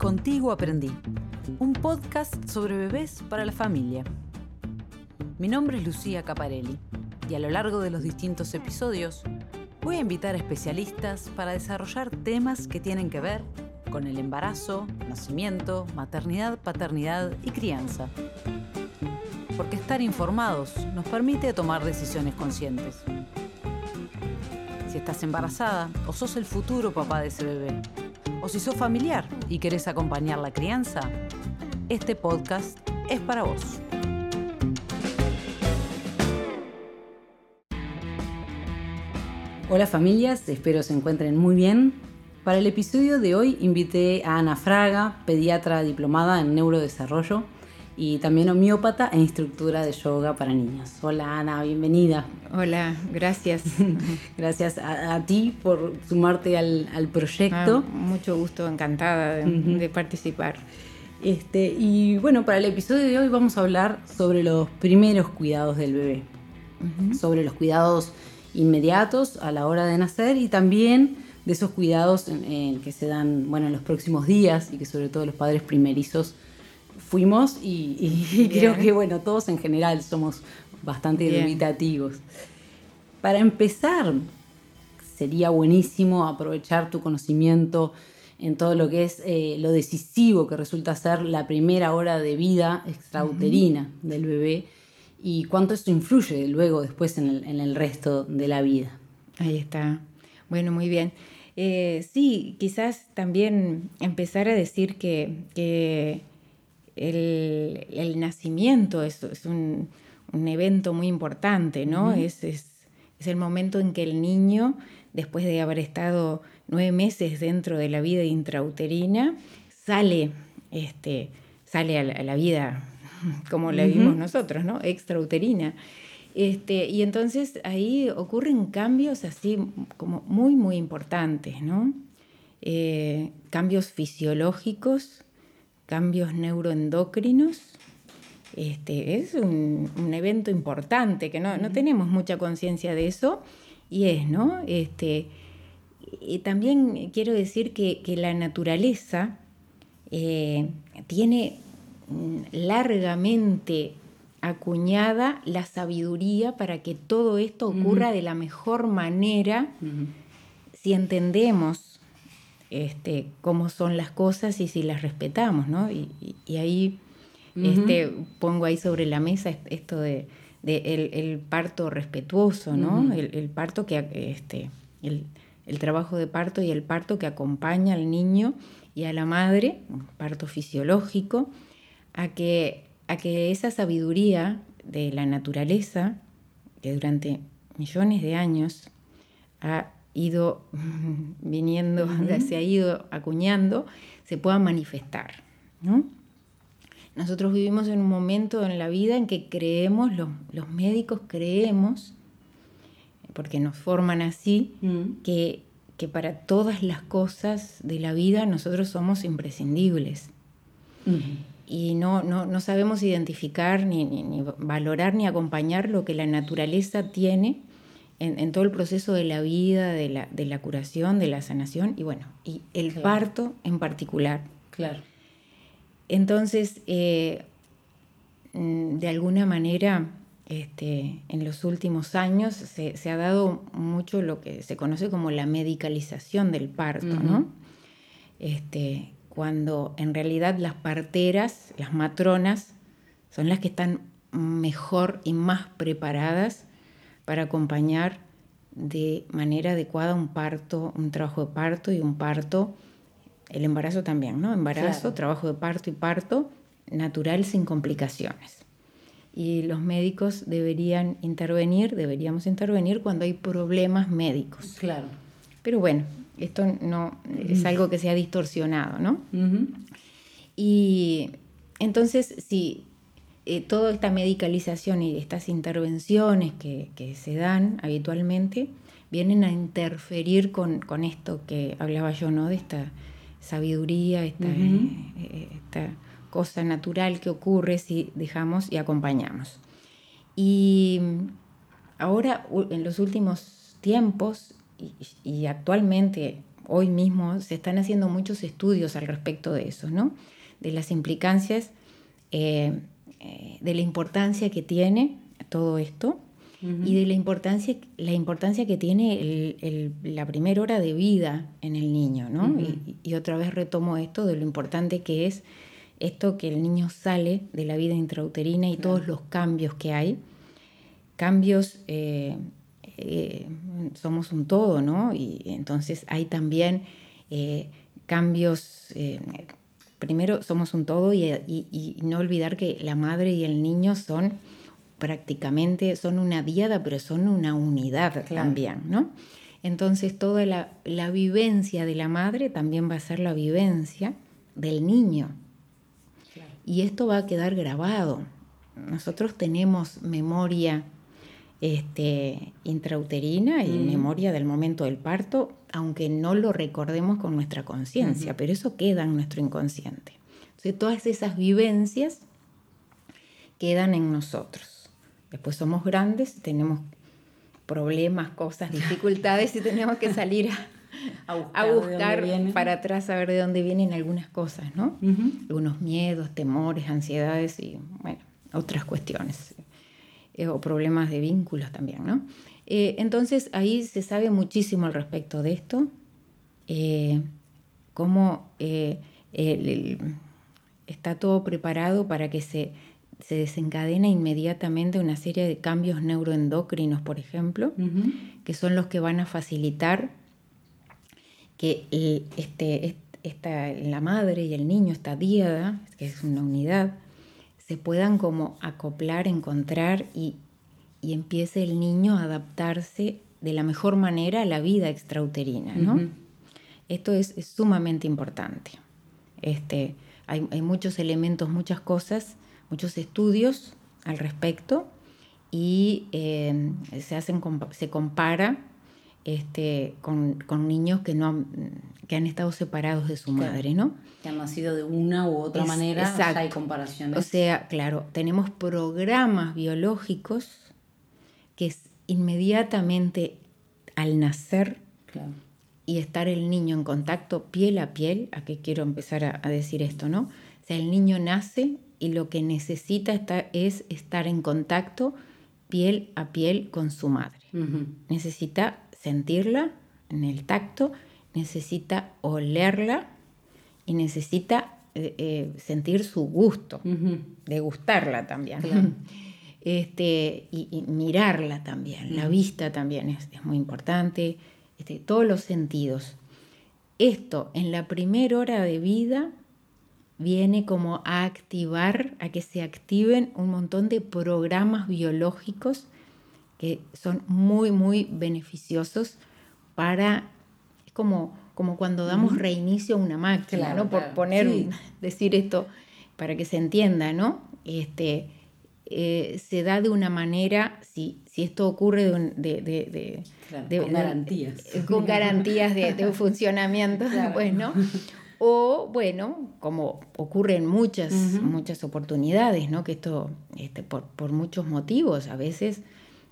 Contigo Aprendí, un podcast sobre bebés para la familia. Mi nombre es Lucía Caparelli y a lo largo de los distintos episodios voy a invitar a especialistas para desarrollar temas que tienen que ver con el embarazo, nacimiento, maternidad, paternidad y crianza. Porque estar informados nos permite tomar decisiones conscientes. Si estás embarazada o sos el futuro papá de ese bebé, o si sos familiar y querés acompañar la crianza, este podcast es para vos. Hola familias, espero se encuentren muy bien. Para el episodio de hoy invité a Ana Fraga, pediatra diplomada en neurodesarrollo y también homeópata e instructora de yoga para niños. Hola Ana, bienvenida. Hola, gracias. gracias a, ti por sumarte al, proyecto. Ah, mucho gusto, encantada de, participar. Este, y bueno, para el episodio de hoy vamos a hablar sobre los primeros cuidados del bebé, sobre los cuidados inmediatos a la hora de nacer y también de esos cuidados que se dan bueno, en los próximos días y que sobre todo los padres primerizos fuimos y, creo que bueno, todos en general somos bastante dubitativos. Para empezar, sería buenísimo aprovechar tu conocimiento en todo lo que es eh, lo decisivo que resulta ser la primera hora de vida extrauterina del bebé y cuánto esto influye luego después en el, resto de la vida. Ahí está. Bueno, muy bien. Eh, sí, quizás también empezar a decir que el, nacimiento es, un, evento muy importante, ¿no? es, el momento en que el niño, después de haber estado nueve meses dentro de la vida intrauterina, sale, este, sale a la, vida como la vimos nosotros, ¿no? Extrauterina. Este, y entonces ahí ocurren cambios así como muy, muy importantes, ¿no? Eh, cambios fisiológicos cambios neuroendocrinos. Este, es un, evento importante, que no, tenemos mucha conciencia de eso, y es, ¿no? Este, y también quiero decir que, la naturaleza eh, tiene largamente acuñada la sabiduría para que todo esto ocurra de la mejor manera si entendemos este, cómo son las cosas y si las respetamos, ¿no? Y, ahí este, pongo ahí sobre la mesa esto de, el, parto respetuoso, ¿no? el, parto que, este, el, trabajo de parto y el parto que acompaña al niño y a la madre, un parto fisiológico, a que, a que esa sabiduría de la naturaleza, que durante millones de años ha ido viniendo, se ha ido acuñando, se pueda manifestar. ¿no? Nosotros vivimos en un momento en la vida en que creemos, los, médicos creemos, porque nos forman así, que, que, para todas las cosas de la vida nosotros somos imprescindibles. Y no, no, sabemos identificar, ni, ni, valorar, ni acompañar lo que la naturaleza tiene en, todo el proceso de la vida, de la, curación, de la sanación y bueno, y el parto en particular. Claro. Entonces, eh, mm, de alguna manera, este, en los últimos años se, ha dado mucho lo que se conoce como la medicalización del parto, ¿no? Este, cuando en realidad las parteras, las matronas, son las que están mejor y más preparadas para acompañar de manera adecuada un parto, un trabajo de parto y un parto, el embarazo también, ¿no? Embarazo, trabajo de parto y parto natural sin complicaciones. Y los médicos deberían intervenir, deberíamos intervenir cuando hay problemas médicos. Claro. Pero bueno, esto no es algo que se ha distorsionado, ¿no? Y entonces, si eh, toda esta medicalización y estas intervenciones que, se dan habitualmente vienen a interferir con, esto que hablaba yo, ¿no? De esta sabiduría, esta, eh, esta cosa natural que ocurre si dejamos y acompañamos. Y ahora, en los últimos tiempos y, actualmente hoy mismo se están haciendo muchos estudios al respecto de eso, ¿no? De las implicancias, eh, eh, de la importancia que tiene todo esto y de la importancia, la importancia que tiene la primera hora de vida en el niño, ¿no? y, otra vez retomo esto de lo importante que es esto que el niño sale de la vida intrauterina y todos los cambios que hay. Cambios, eh, eh, somos un todo, ¿no? Y entonces hay también eh, cambios, primero somos un todo y, no olvidar que la madre y el niño son prácticamente, son una diada, pero son una unidad también, ¿no? Entonces toda la, la vivencia de la madre también va a ser la vivencia del niño. Y esto va a quedar grabado. Nosotros tenemos memoria este, intrauterina y mm. memoria del momento del parto, aunque no lo recordemos con nuestra conciencia, pero eso queda en nuestro inconsciente. Entonces, todas esas vivencias quedan en nosotros. Después somos grandes, tenemos problemas, cosas, dificultades y tenemos que salir a, a buscar, para atrás, a ver de dónde vienen algunas cosas, ¿no? Algunos miedos, temores, ansiedades y, bueno, otras cuestiones. Eh, o problemas de vínculos también, ¿no? Eh, entonces ahí se sabe muchísimo al respecto de esto, eh, cómo está todo preparado para que se, se desencadena inmediatamente una serie de cambios neuroendocrinos, por ejemplo, que son los que van a facilitar que este, esta, la madre y el niño, esta diada, que es una unidad, se puedan como acoplar, encontrar y, empiece el niño a adaptarse de la mejor manera a la vida extrauterina, ¿no? Esto es, sumamente importante. Este, hay, muchos elementos, muchas cosas, muchos estudios al respecto y eh, se, hacen, se compara este, con, niños que, no han, que han estado separados de su madre, ¿no? Que han nacido de una u otra manera, hay comparaciones. O sea, claro, tenemos programas biológicos que inmediatamente al nacer y estar el niño en contacto piel a piel, a qué quiero empezar a, decir esto, ¿no? O sea, el niño nace y lo que necesita es estar en contacto piel a piel con su madre. Necesita sentirla en el tacto, necesita olerla y necesita eh, eh, sentir su gusto, degustarla también. Este, y, mirarla también, la vista también es, muy importante, este, todos los sentidos. Esto en la primera hora de vida viene como a activar, a que se activen un montón de programas biológicos que son muy, muy beneficiosos para, es como, como cuando damos reinicio a una máquina, ¿no? Por poner, decir esto para que se entienda, ¿no? Este, eh, se da de una manera, si, si esto ocurre de, con garantías. con garantías de, funcionamiento, pues, ¿no? O, bueno, como ocurre en muchas, muchas oportunidades, ¿no? Que esto, este, por, por muchos motivos, a veces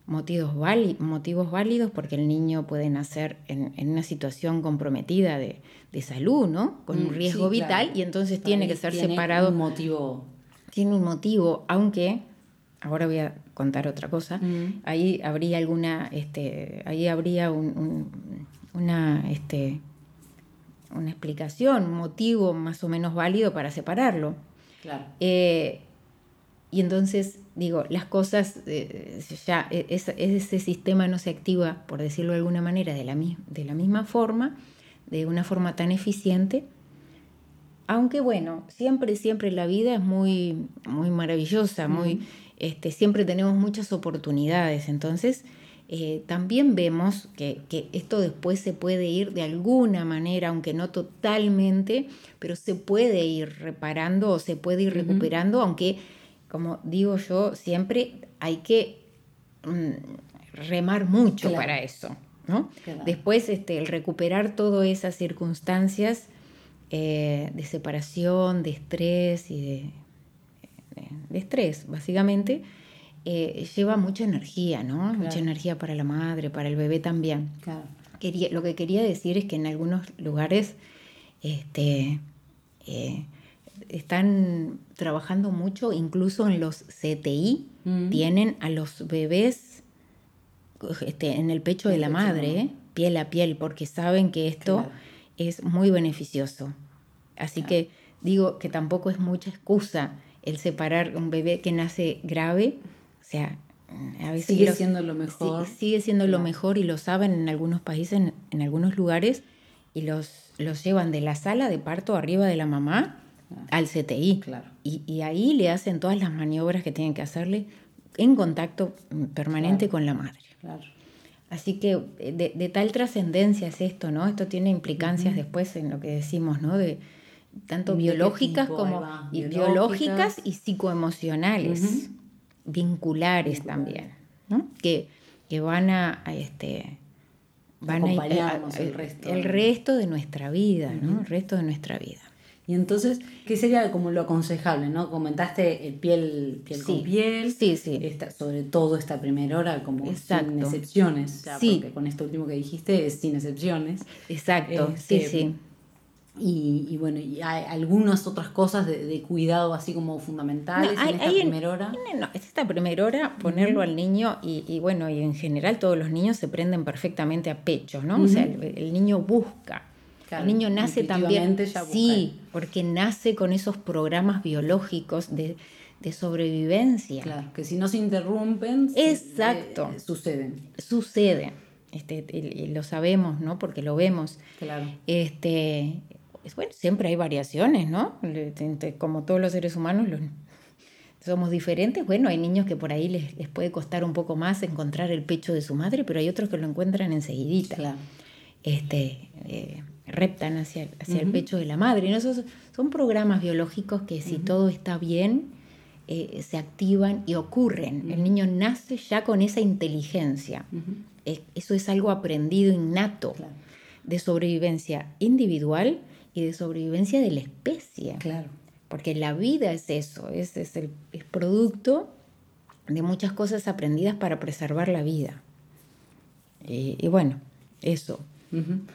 motivos, motivos válidos porque el niño puede nacer en, una situación comprometida de, salud, ¿no? Con un mm, riesgo vital y entonces tiene que ser separado. Tiene un motivo. Tiene un motivo, aunque, ahora voy a contar otra cosa, mm. ahí habría alguna, este, ahí habría una, este, una explicación, un motivo más o menos válido para separarlo. Claro. Eh, y entonces, digo, las cosas, eh, ya e, ese sistema no se activa, por decirlo de alguna manera, de la, de la misma forma, de una forma tan eficiente. Aunque bueno, siempre, siempre la vida es muy, muy maravillosa, muy, este, siempre tenemos muchas oportunidades. Entonces, eh, también vemos que, esto después se puede ir de alguna manera, aunque no totalmente, pero se puede ir reparando o se puede ir recuperando, aunque como digo yo, siempre hay que mm, remar mucho para eso. ¿no? Después, este, el recuperar todas esas circunstancias eh, de separación, de estrés y de, de, estrés, básicamente, eh, lleva mucha energía, ¿no? Mucha energía para la madre, para el bebé también. quería, lo que quería decir es que en algunos lugares este, eh, están trabajando mucho, incluso en los CTI, mm. tienen a los bebés este, en el pecho de la madre, piel a piel, porque saben que esto es muy beneficioso. Así que digo que tampoco es mucha excusa el separar un bebé que nace grave, o sea, a veces sigue siendo lo mejor. sigue siendo lo mejor y lo saben en algunos países, en, algunos lugares, y los, los llevan de la sala de parto arriba de la mamá al CTI. Claro. Y, ahí le hacen todas las maniobras que tienen que hacerle en contacto permanente con la madre. Claro. Así que eh, de, tal trascendencia es esto, ¿no? Esto tiene implicancias después en lo que decimos, ¿no? De, tanto biológicas como biológicas y psicoemocionales, vinculares también, ¿no? Que, que van a, este van a, el, resto. el resto de nuestra vida, ¿no? El resto de nuestra vida. Y entonces, ¿qué sería como lo aconsejable? ¿no? Comentaste el piel, piel con piel. Sí, sí. sobre todo esta primera hora, como sin excepciones. sí. Porque con esto último que dijiste es sin excepciones. Exacto, sí, este, sí. Y, bueno, y hay algunas otras cosas de, cuidado así como fundamentales en esta primera hora. No, es esta primera hora ponerlo al niño y, bueno, y en general todos los niños se prenden perfectamente a pechos, ¿no? O sea, el, niño busca. El niño nace también. sí, porque nace con esos programas biológicos de, sobrevivencia. Claro, que si no se interrumpen, Exacto. Eh, suceden. Suceden. Este, lo sabemos, ¿no? Porque lo vemos. Claro. Este, bueno, siempre hay variaciones, ¿no? Como todos los seres humanos somos diferentes. Bueno, hay niños que por ahí les, puede costar un poco más encontrar el pecho de su madre, pero hay otros que lo encuentran enseguidita. Este, eh, reptan hacia, hacia el pecho de la madre. ¿no? son programas biológicos que si todo está bien, eh, se activan y ocurren. El niño nace ya con esa inteligencia. eso es algo aprendido innato de sobrevivencia individual y de sobrevivencia de la especie. Claro. Porque la vida es eso, es, es el producto de muchas cosas aprendidas para preservar la vida. y bueno, eso.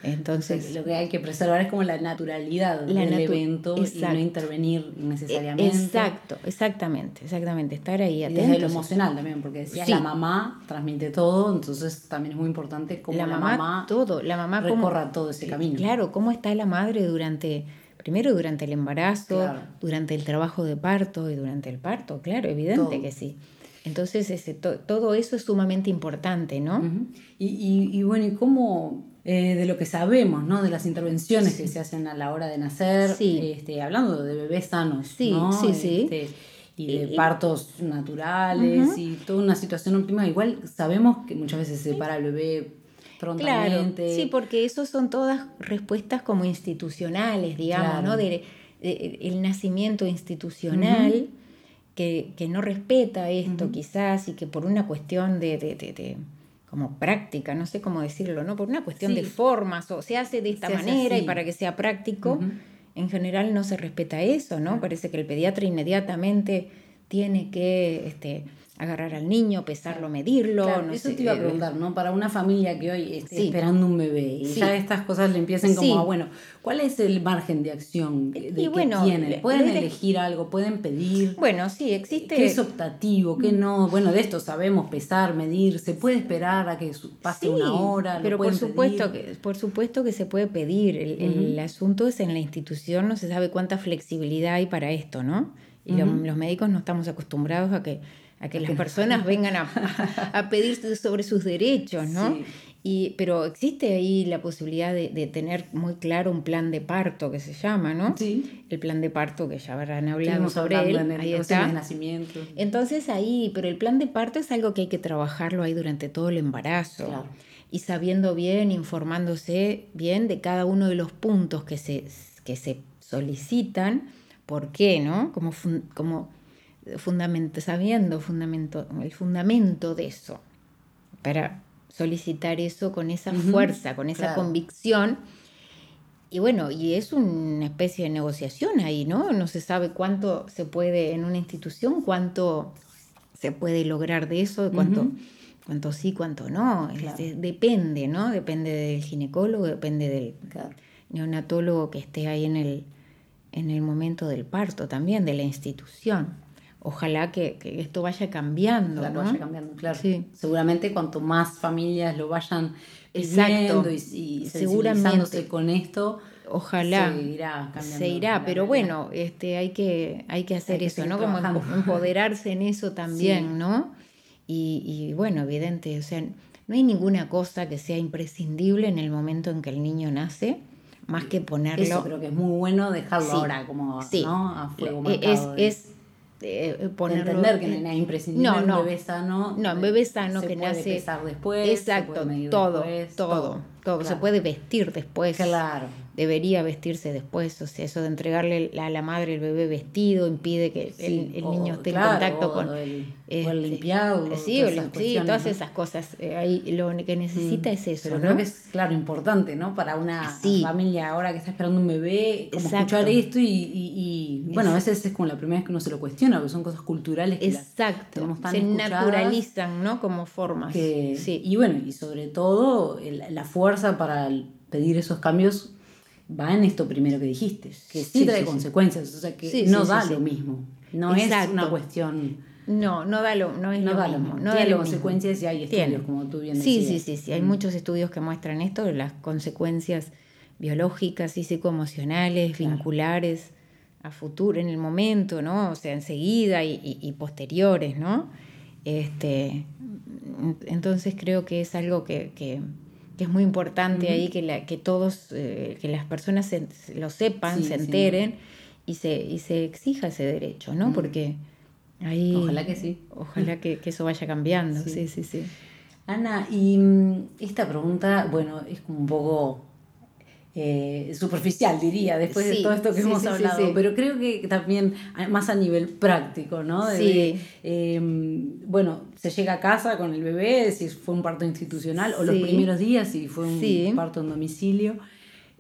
Entonces, lo que hay que preservar es como la naturalidad del evento y no intervenir necesariamente. Exacto, exactamente, exactamente, estar ahí atentos. Y desde lo emocional también, porque decías la mamá transmite todo, entonces también es muy importante cómo la, mamá, todo, la mamá recorra todo ese camino. Claro, cómo está la madre durante primero durante el embarazo, durante el trabajo de parto y durante el parto, claro, evidente que sí. Entonces, ese, todo eso es sumamente importante, ¿no? y, y, y, bueno, ¿y cómo eh, de lo que sabemos, ¿no? De las intervenciones que se hacen a la hora de nacer, este, hablando de bebés sanos, sí, ¿no? Sí, sí. Este, y de partos naturales y toda una situación óptima. Igual sabemos que muchas veces se separa el bebé prontamente. Claro, sí, porque eso son todas respuestas como institucionales, digamos, ¿no? De, el nacimiento institucional que, que, no respeta esto quizás y que por una cuestión de como práctica, no sé cómo decirlo, ¿no? Por una cuestión de formas, o se hace de esta manera y para que sea práctico, en general no se respeta eso, ¿no? Parece que el pediatra inmediatamente tiene que este, agarrar al niño, pesarlo, medirlo. eso te iba a preguntar, ¿no? Para una familia que hoy está esperando un bebé y ya estas cosas le empiecen como a, bueno, ¿cuál es el margen de acción de que tienen? ¿Pueden elegir algo? ¿Pueden pedir? Bueno, sí, existe... ¿Qué es optativo? ¿Qué no? Bueno, de esto sabemos pesar, medir, ¿se puede esperar a que pase una hora? pero por supuesto, que, por supuesto que se puede pedir. El, asunto es en la institución, no se sabe cuánta flexibilidad hay para esto, ¿no? Y los médicos no estamos acostumbrados a que a que las personas vengan a, a, pedir sobre sus derechos, ¿no? Y, pero existe ahí la posibilidad de, tener muy claro un plan de parto que se llama, ¿no? Sí. El plan de parto que ya habrán hablado sobre él. ahí está. De nacimiento. Entonces ahí, pero el plan de parto es algo que hay que trabajarlo ahí durante todo el embarazo. Y sabiendo bien, informándose bien de cada uno de los puntos que se, que se solicitan, ¿por qué, no? Como, como fundamento, sabiendo fundamento, el fundamento de eso, para solicitar eso con esa fuerza, con esa convicción. Y bueno, y es una especie de negociación ahí, ¿no? No se sabe cuánto se puede en una institución, cuánto se puede lograr de eso, cuánto... cuánto sí, cuánto no. depende, ¿no? Depende del ginecólogo, depende del neonatólogo que esté ahí en el, en el momento del parto también, de la institución. Ojalá que, esto vaya cambiando. Claro, ¿no? vaya cambiando, claro. Seguramente cuanto más familias lo vayan Exacto. y, y sensibilizándose con esto, ojalá se irá cambiando. Se irá, pero bueno, este, hay que, hay que hacer eso, ¿no? Como empoderarse en eso también, ¿no? Y, y, bueno, evidente, o sea, no hay ninguna cosa que sea imprescindible en el momento en que el niño nace más que ponerlo. Eso creo que es muy bueno dejarlo ahora como ¿no? a fuego e, Es, es eh, ponerlo, entender que no es imprescindible no, no, un bebé sano. No, un bebé sano que puede nace. Pesar después, exacto, todo, todo, todo, Se puede vestir después. Claro debería vestirse después, o sea, eso de entregarle a la madre el bebé vestido impide que el, niño esté en contacto con... El, este, el limpiado. Sí, todas, sí, todas esas cosas. Eh, ahí lo que necesita mm. es eso. Pero creo que es, claro, importante, ¿no? Para una familia ahora que está esperando un bebé, como escuchar esto y, y, bueno, a veces es como la primera vez que uno se lo cuestiona, porque son cosas culturales que Exacto. se naturalizan, ¿no? Como formas. sí. Y bueno, y sobre todo la fuerza para pedir esos cambios va en esto primero que dijiste, que sí, trae consecuencias, o sea que no da lo mismo, no es una cuestión... No, no da lo, no es no lo da mismo. No Tiene da consecuencias y hay estudios, como tú bien decías. Sí, sí, sí, sí, hay muchos estudios que muestran esto, las consecuencias biológicas y psicoemocionales, vinculares a futuro, en el momento, ¿no? O sea, enseguida y, posteriores, ¿no? Este, entonces creo que es algo que que es muy importante ahí que, la, que todos, eh, que las personas lo sepan, se enteren y, se, y se exija ese derecho, ¿no? Porque ahí... Ojalá que sí. Ojalá que, eso vaya cambiando, sí, sí, sí. Ana, y mm, esta pregunta, bueno, es como un poco eh, superficial, diría, después de todo esto que hemos hablado, pero creo que también más a nivel práctico, ¿no? De, em, bueno, se llega a casa con el bebé, si fue un parto institucional, o los primeros días, si fue un parto en domicilio.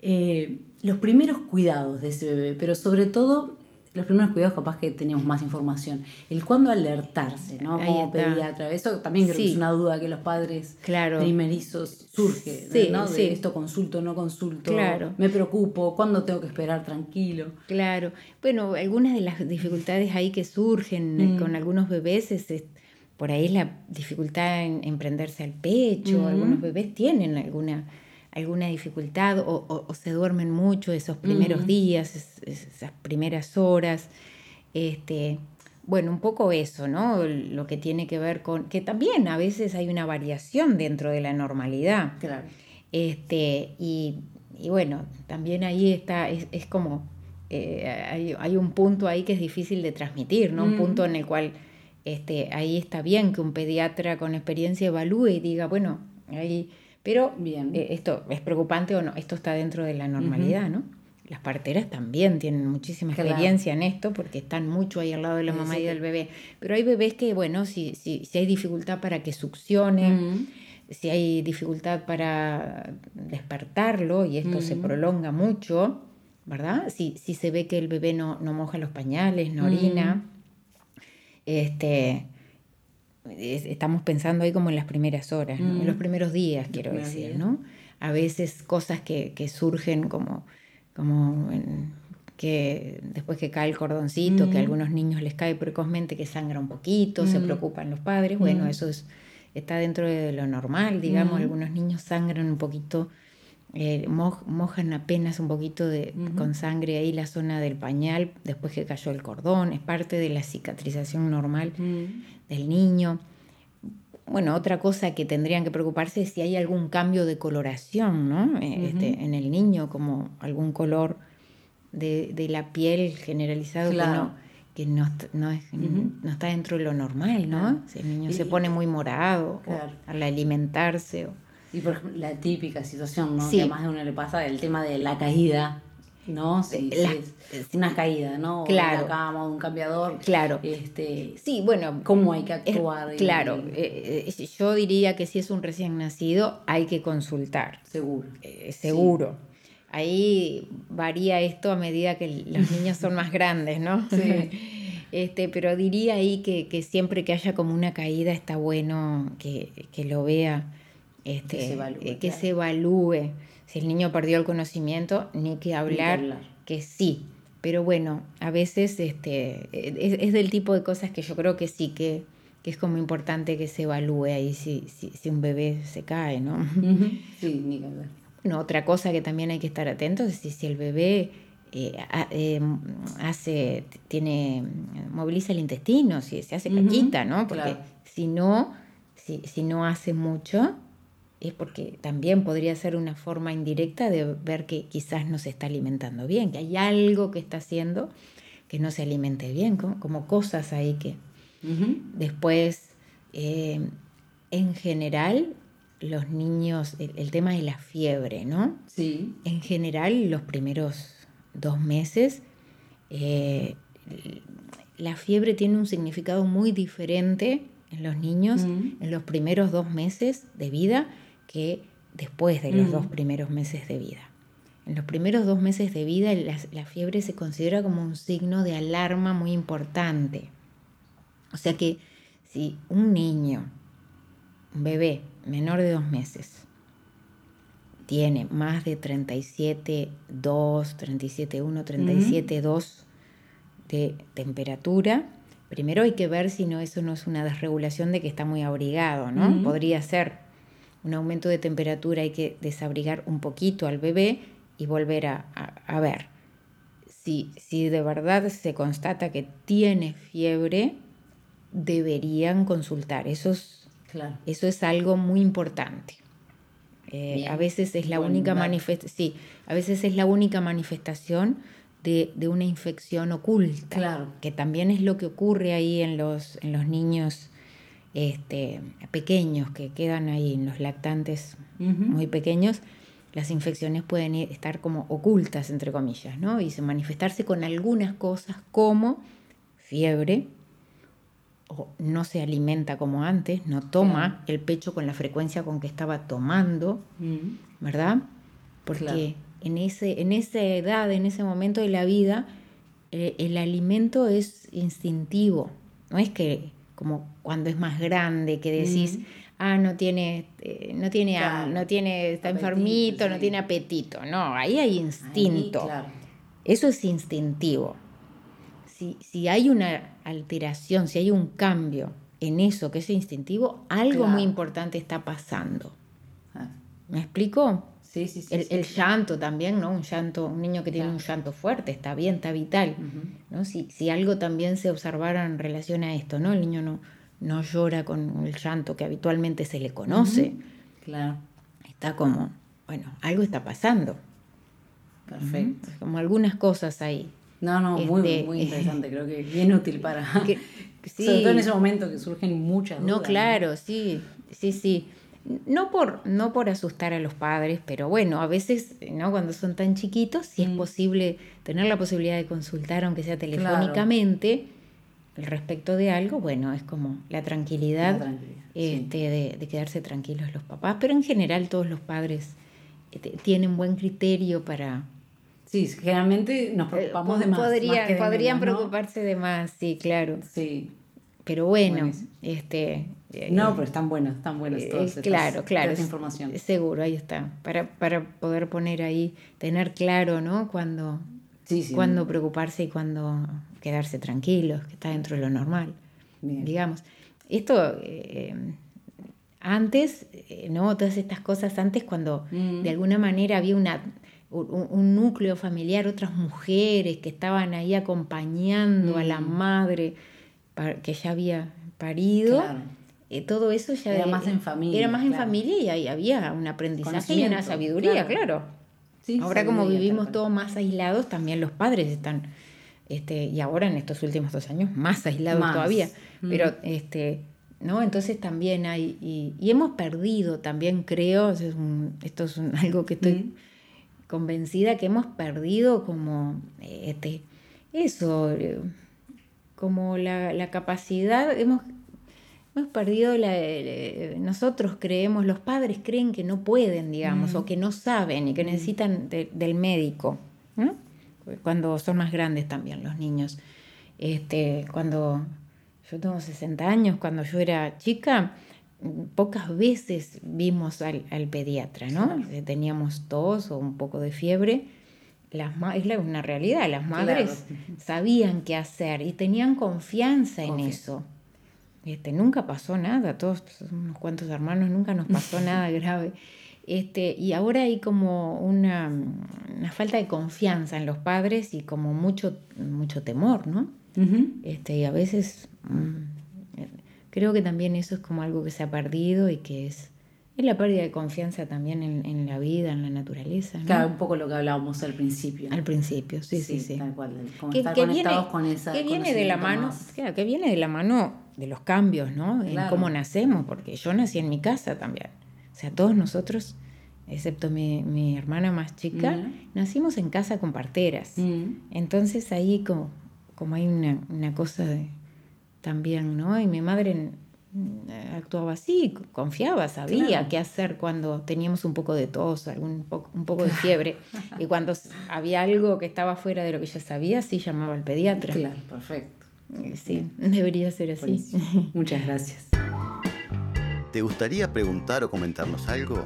Eh, los primeros cuidados de ese bebé, pero sobre todo los primeros cuidados capaz que tenemos más información. El cuándo alertarse, ¿no? Como pediatra. Eso también creo que es una duda que los padres primerizos surge, ¿no? De esto consulto, no consulto, claro. me preocupo, ¿cuándo tengo que esperar tranquilo? Claro. Bueno, algunas de las dificultades ahí que surgen mm. con algunos bebés es, por ahí es la dificultad en, prenderse al pecho, mm. algunos bebés tienen alguna alguna dificultad o, se duermen mucho esos primeros días, esas primeras horas. Este, bueno, un poco eso, ¿no? Lo que tiene que ver con que también a veces hay una variación dentro de la normalidad. Claro. Este, y, bueno, también ahí está, es, como, eh, hay, un punto ahí que es difícil de transmitir, ¿no? Un punto en el cual este, ahí está bien que un pediatra con experiencia evalúe y diga, bueno, ahí pero Bien. Eh, esto es preocupante o no, esto está dentro de la normalidad, ¿no? Las parteras también tienen muchísima experiencia en esto porque están mucho ahí al lado de la mamá y del bebé. Pero hay bebés que, bueno, si, si, si hay dificultad para que succione, si hay dificultad para despertarlo y esto se prolonga mucho, ¿verdad? Si, si se ve que el bebé no, no moja los pañales, no orina, este, estamos pensando ahí como en las primeras horas, en los mm. primeros días, quiero decir, ¿no? A veces cosas que, surgen como, como que después que cae el cordoncito, que a mm. algunos niños les cae precozmente, que sangra un poquito, se mm. preocupan los padres, bueno, eso es, está dentro de lo normal, digamos, algunos niños sangran un poquito. Eh, mojan apenas un poquito de, con sangre ahí la zona del pañal después que cayó el cordón, es parte de la cicatrización normal del niño. Bueno, otra cosa que tendrían que preocuparse es si hay algún cambio de coloración ¿no? Eh, este, en el niño, como algún color de, la piel generalizado que, no, no, está dentro de lo normal, ¿no? Si el niño se pone muy morado al alimentarse. Y por ejemplo, la típica situación, ¿no? Que a más de uno le pasa el tema de la caída ¿no? Sí, es una caída, ¿no? Claro. De la cama, un cambiador. Claro. Este, sí, bueno. ¿Cómo hay que actuar? claro. Eh, eh, yo diría que si es un recién nacido, hay que consultar. Seguro. Eh, seguro. Ahí varía esto a medida que los niños son más grandes, ¿no? Sí. Este, pero diría ahí que, siempre que haya como una caída está bueno que, lo vea, este, que, se evalúe, Si el niño perdió el conocimiento, ni que hablar, que, sí. Pero bueno, a veces este, es, del tipo de cosas que yo creo que sí, que, es como importante que se evalúe ahí si, si, un bebé se cae, ¿no? Sí, ni que Bueno, otra cosa que también hay que estar atentos es si, si el bebé eh, eh, hace, tiene, moviliza el intestino, si se hace caquita, ¿no? Porque si no, si, si, no hace mucho, es porque también podría ser una forma indirecta de ver que quizás no se está alimentando bien, que hay algo que está haciendo que no se alimente bien, como, cosas ahí que después, eh, en general, los niños, el, el, tema de la fiebre, ¿no? Sí. En general, los primeros dos meses, eh, la fiebre tiene un significado muy diferente en los niños en los primeros dos meses de vida que después de los dos primeros meses de vida. En los primeros dos meses de vida la, fiebre se considera como un signo de alarma muy importante. O sea que si un niño, un bebé menor de dos meses, tiene más de 37,2, 37,1, 37,2 de temperatura, primero hay que ver si no eso no es una desregulación de que está muy abrigado, ¿no? Podría ser un aumento de temperatura, hay que desabrigar un poquito al bebé y volver a, ver. Si, si de verdad se constata que tiene fiebre, deberían consultar. Eso claro. eso es algo muy importante. Eh, a veces es la única manifestación, a veces es la única manifestación de, una infección oculta, que también es lo que ocurre ahí en los, en los niños este, pequeños que quedan ahí, en los lactantes muy pequeños, las infecciones pueden estar como ocultas, entre comillas, ¿no? Y manifestarse con algunas cosas como fiebre, no se alimenta como antes, no toma el pecho con la frecuencia con que estaba tomando. ¿verdad? Porque en, ese, en esa edad, en ese momento de la vida, eh, el alimento es instintivo, no es que como cuando es más grande que decís, ah, no tiene, eh, no tiene, no tiene, está enfermito, no tiene apetito, no, ahí hay instinto, eso es instintivo. Si, hay una alteración, si hay un cambio en eso que es instintivo, algo muy importante está pasando. Ah. ¿Me explico? Sí, sí, sí. El, llanto también, ¿no? Un llanto, un niño que tiene un llanto fuerte, está bien, está vital. ¿no? Si, si, algo también se observara en relación a esto, ¿no? El niño no, no llora con el llanto que habitualmente se le conoce. Claro. Está como, bueno, algo está pasando. Perfecto. Como algunas cosas ahí. No, no, muy, este, muy interesante, creo que bien útil para... Sobre todo en ese momento que surgen muchas dudas. No, claro, sí, sí, sí. No por, no por asustar a los padres, pero bueno, a veces, ¿no? Cuando son tan chiquitos, si es mm. posible tener la posibilidad de consultar, aunque sea telefónicamente, al respecto de algo, bueno, es como la tranquilidad, este, de, quedarse tranquilos los papás, pero en general todos los padres este, tienen buen criterio para, Sí, generalmente nos eh, preocupamos de más. Podrían, preocuparse de más, sí, claro. Sí. Pero bueno, este... Eh, no, pero están buenas, están buenas eh, todas Claro, claro. Esa información. Seguro, ahí está. Para, para poder poner ahí, tener claro, ¿no? Cuando, sí, cuando preocuparse y cuando quedarse tranquilos, que está dentro de lo normal. Digamos. Esto... antes, ¿no? Todas estas cosas antes cuando mm. de alguna manera había una un, núcleo familiar, otras mujeres que estaban ahí acompañando a la mm. madre que ya había parido. Eh, todo eso ya era más en familia. Era más en familia y ahí había un aprendizaje y una sabiduría, claro. ahora como vivimos todos más aislados, también los padres están, este, y ahora en estos últimos dos años, más aislados todavía. Mm. Pero este, ¿no? Entonces también hay, y, hemos perdido también, creo, esto es, algo que estoy mm convencida que hemos perdido como este, eso, eh, como la, capacidad, hemos, hemos perdido la, eh, nosotros creemos, los padres creen que no pueden, digamos, o que no saben y que necesitan del médico, cuando son más grandes también los niños. Este, cuando yo tengo 60 años, cuando yo era chica, pocas veces vimos al, pediatra, ¿no? Teníamos tos o un poco de fiebre. Las es una realidad, las madres sabían qué hacer y tenían confianza en eso. Este, nunca pasó nada, todos unos cuantos hermanos, nunca nos pasó nada grave. Este, y ahora hay como una, falta de confianza en los padres y como mucho, mucho temor, ¿no? este, y a veces mm, creo que también eso es como algo que se ha perdido y que es, es la pérdida de confianza también en, la vida, en la naturaleza. Claro, un poco lo que hablábamos al principio. Al principio, sí, sí, sí. Tal cual, como estar conectados con esa. Que viene de la mano, claro, que viene de la mano de los cambios, ¿no? En cómo nacemos, porque yo nací en mi casa también. O sea, todos nosotros, excepto mi, hermana más chica, nacimos en casa con parteras. Entonces ahí como, como hay una, cosa de, también, ¿no? Y mi madre actuaba así, confiaba, sabía qué hacer cuando teníamos un poco de tos, algún un poco de fiebre. y cuando había algo que estaba fuera de lo que ella sabía, sí llamaba al pediatra. Claro, perfecto. Sí, debería ser así. Muchas gracias. ¿Te gustaría preguntar o comentarnos algo?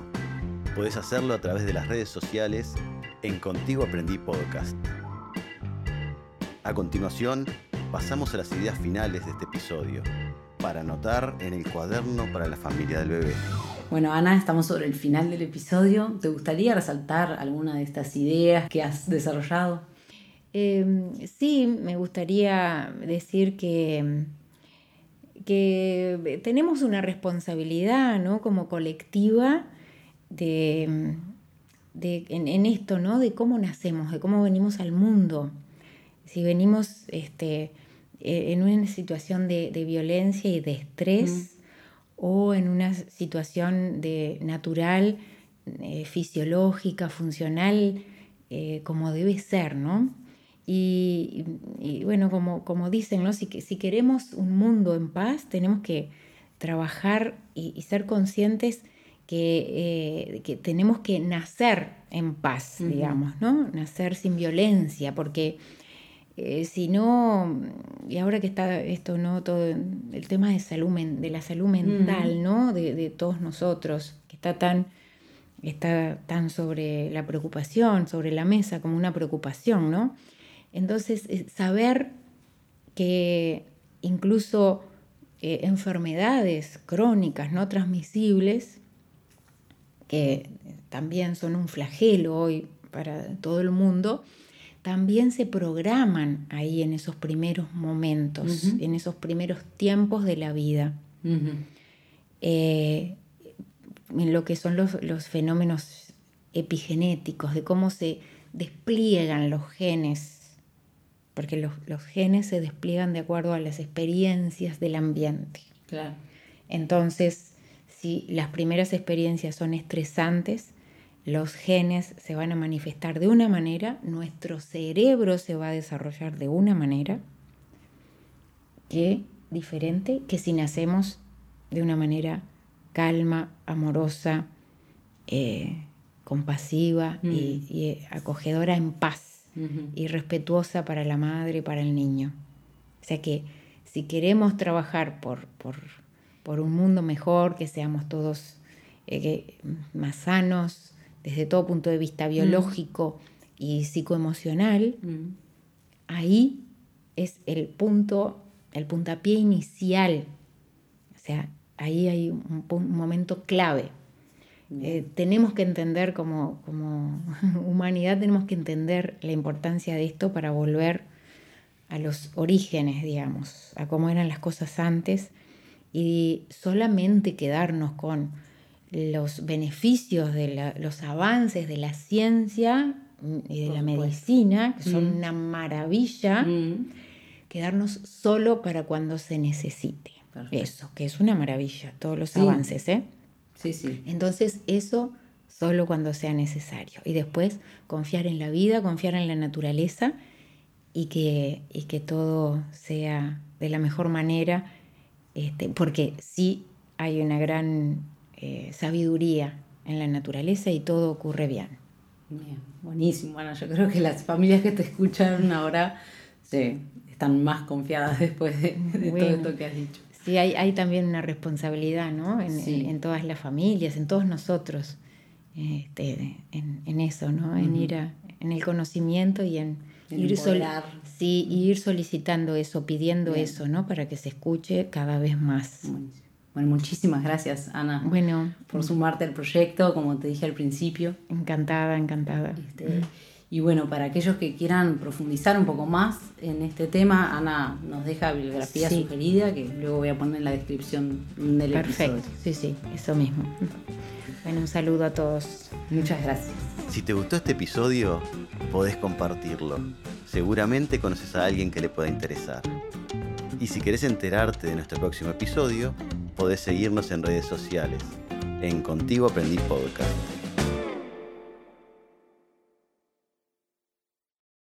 Puedes hacerlo a través de las redes sociales en Contigo Aprendí Podcast. A continuación, pasamos a las ideas finales de este episodio, para anotar en el cuaderno para la familia del bebé. Bueno, Ana, estamos sobre el final del episodio. ¿Te gustaría resaltar alguna de estas ideas que has desarrollado? Em, sí, me gustaría decir que, que tenemos una responsabilidad ¿no? como colectiva de, en, esto, ¿no? de cómo nacemos, de cómo venimos al mundo. Si venimos este, en una situación de, violencia y de estrés o en una situación de natural, eh, fisiológica, funcional, eh, como debe ser, ¿no? Y, bueno, como, como dicen, ¿no? si, si queremos un mundo en paz, tenemos que trabajar y, ser conscientes que, eh, que, tenemos que nacer en paz, digamos, ¿no? Nacer sin violencia, porque eh, si no, y ahora que está esto, ¿no? Todo el tema de salud de la salud mental, ¿no? De, de, todos nosotros, que está tan, está tan sobre la preocupación, sobre la mesa como una preocupación, ¿no? Entonces, eh, saber que incluso eh, enfermedades crónicas no transmisibles, que también son un flagelo hoy para todo el mundo, también se programan ahí en esos primeros momentos, en esos primeros tiempos de la vida. Eh, en lo que son los, los, fenómenos epigenéticos, de cómo se despliegan los genes porque los, genes se despliegan de acuerdo a las experiencias del ambiente. Claro. Entonces, si las primeras experiencias son estresantes, los genes se van a manifestar de una manera, nuestro cerebro se va a desarrollar de una manera que diferente que si nacemos de una manera calma, amorosa, eh, compasiva y, mm. y acogedora en paz y respetuosa para la madre y para el niño. O sea que si queremos trabajar por, por, un mundo mejor, que seamos todos eh, más sanos desde todo punto de vista biológico y psicoemocional, ahí es el punto, el puntapié inicial. O sea, ahí hay un momento clave. Eh, tenemos que entender como, como humanidad, tenemos que entender la importancia de esto para volver a los orígenes, digamos, a cómo eran las cosas antes y solamente quedarnos con los beneficios de los avances de la ciencia y de la medicina, que son mm. una maravilla, mm. quedarnos solo para cuando se necesite. Eso, que es una maravilla, todos los avances, ¿eh? Sí, sí. Entonces eso solo cuando sea necesario. Y después confiar en la vida, confiar en la naturaleza y que, y que todo sea de la mejor manera, este, porque sí hay una gran eh, sabiduría en la naturaleza y todo ocurre bien. Bien, buenísimo. Bueno, yo creo que las familias que te escuchan ahora sí, están más confiadas después de, todo esto que has dicho. Sí, hay, hay también una responsabilidad, ¿no? En, todas las familias, en todos nosotros, este, en, eso, ¿no? En ir a, en el conocimiento y en, ir, sí, ir solicitando eso, pidiendo eso, ¿no? Para que se escuche cada vez más. Bueno, muchísimas gracias, Ana, bueno, por sumarte al proyecto, como te dije al principio. Encantada, encantada. Este, y bueno, para aquellos que quieran profundizar un poco más en este tema, Ana nos deja bibliografía sugerida que luego voy a poner en la descripción del Perfecto. Sí, sí, eso mismo. Bueno, un saludo a todos. Muchas gracias. Si te gustó este episodio, podés compartirlo. Seguramente conoces a alguien que le pueda interesar. Y si querés enterarte de nuestro próximo episodio, podés seguirnos en redes sociales. En Contigo Aprendí Podcast.